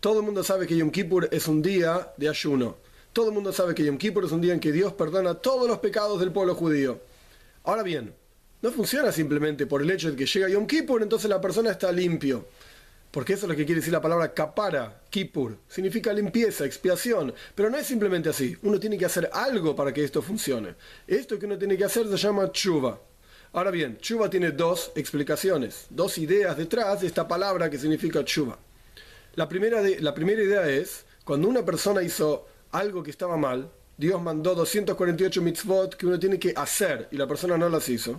Todo el mundo sabe que Yom Kippur es un día de ayuno. Todo el mundo sabe que Yom Kippur es un día en que Dios perdona todos los pecados del pueblo judío. Ahora bien, no funciona simplemente por el hecho de que llega Yom Kippur, entonces la persona está limpio. Porque eso es lo que quiere decir la palabra kapara, kippur. Significa limpieza, expiación. Pero no es simplemente así. Uno tiene que hacer algo para que esto funcione. Esto que uno tiene que hacer se llama chuva. Ahora bien, chuva tiene dos explicaciones, dos ideas detrás de esta palabra que significa chuva. La primera, la primera idea es, cuando una persona hizo algo que estaba mal, Dios mandó 248 mitzvot que uno tiene que hacer y la persona no las hizo.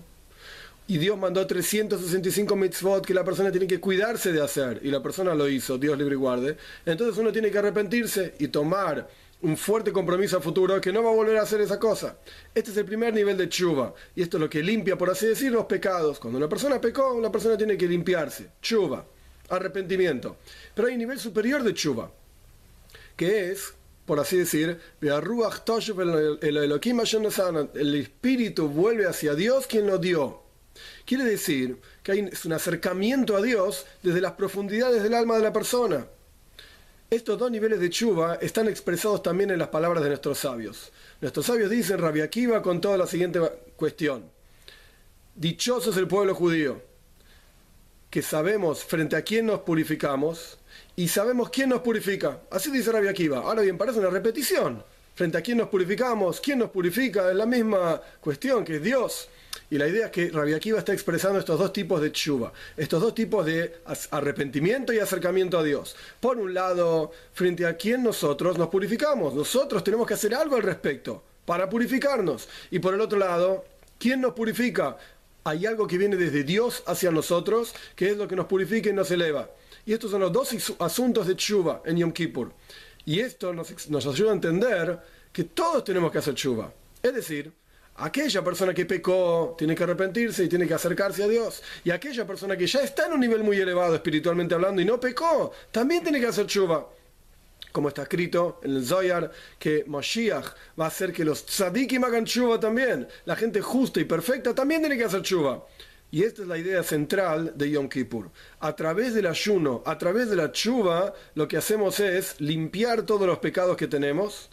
Y Dios mandó 365 mitzvot que la persona tiene que cuidarse de hacer y la persona lo hizo, Dios libre y guarde. Entonces uno tiene que arrepentirse y tomar un fuerte compromiso a futuro que no va a volver a hacer esa cosa. Este es el primer nivel de chuva y esto es lo que limpia, por así decir, los pecados. Cuando una persona pecó, una persona tiene que limpiarse. Chuva, arrepentimiento. Pero hay un nivel superior de chuva, que es por así decir, el espíritu vuelve hacia Dios quien lo dio. Quiere decir que hay un acercamiento a Dios desde las profundidades del alma de la persona. Estos dos niveles de chuva están expresados también en las palabras de nuestros sabios. Nuestros sabios dicen, Rabbi Akiva, con toda la siguiente cuestión. Dichoso es el pueblo judío, que sabemos frente a quién nos purificamos y sabemos quién nos purifica. Así dice Rabbi Akiva. Ahora bien, parece una repetición. Frente a quién nos purificamos, quién nos purifica, es la misma cuestión que es Dios. Y la idea es que Rabbi Akiva está expresando estos dos tipos de chuva, estos dos tipos de arrepentimiento y acercamiento a Dios. Por un lado, frente a quién nosotros nos purificamos, nosotros tenemos que hacer algo al respecto para purificarnos. Y por el otro lado, ¿quién nos purifica? Hay algo que viene desde Dios hacia nosotros, que es lo que nos purifica y nos eleva. Y estos son los dos asuntos de chuva en Yom Kippur. Y esto nos, nos ayuda a entender que todos tenemos que hacer chuva. Es decir, Aquella persona que pecó tiene que arrepentirse y tiene que acercarse a Dios. Y aquella persona que ya está en un nivel muy elevado espiritualmente hablando y no pecó, también tiene que hacer chuva. Como está escrito en el Zoyar, que Moshiach va a hacer que los tzadikim hagan chuva también. La gente justa y perfecta también tiene que hacer chuva. Y esta es la idea central de Yom Kippur. A través del ayuno, a través de la chuva, lo que hacemos es limpiar todos los pecados que tenemos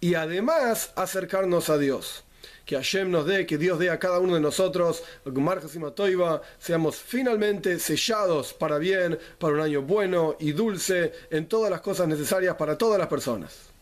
y además acercarnos a Dios que Hashem nos dé, que Dios dé a cada uno de nosotros, seamos finalmente sellados para bien, para un año bueno y dulce, en todas las cosas necesarias para todas las personas.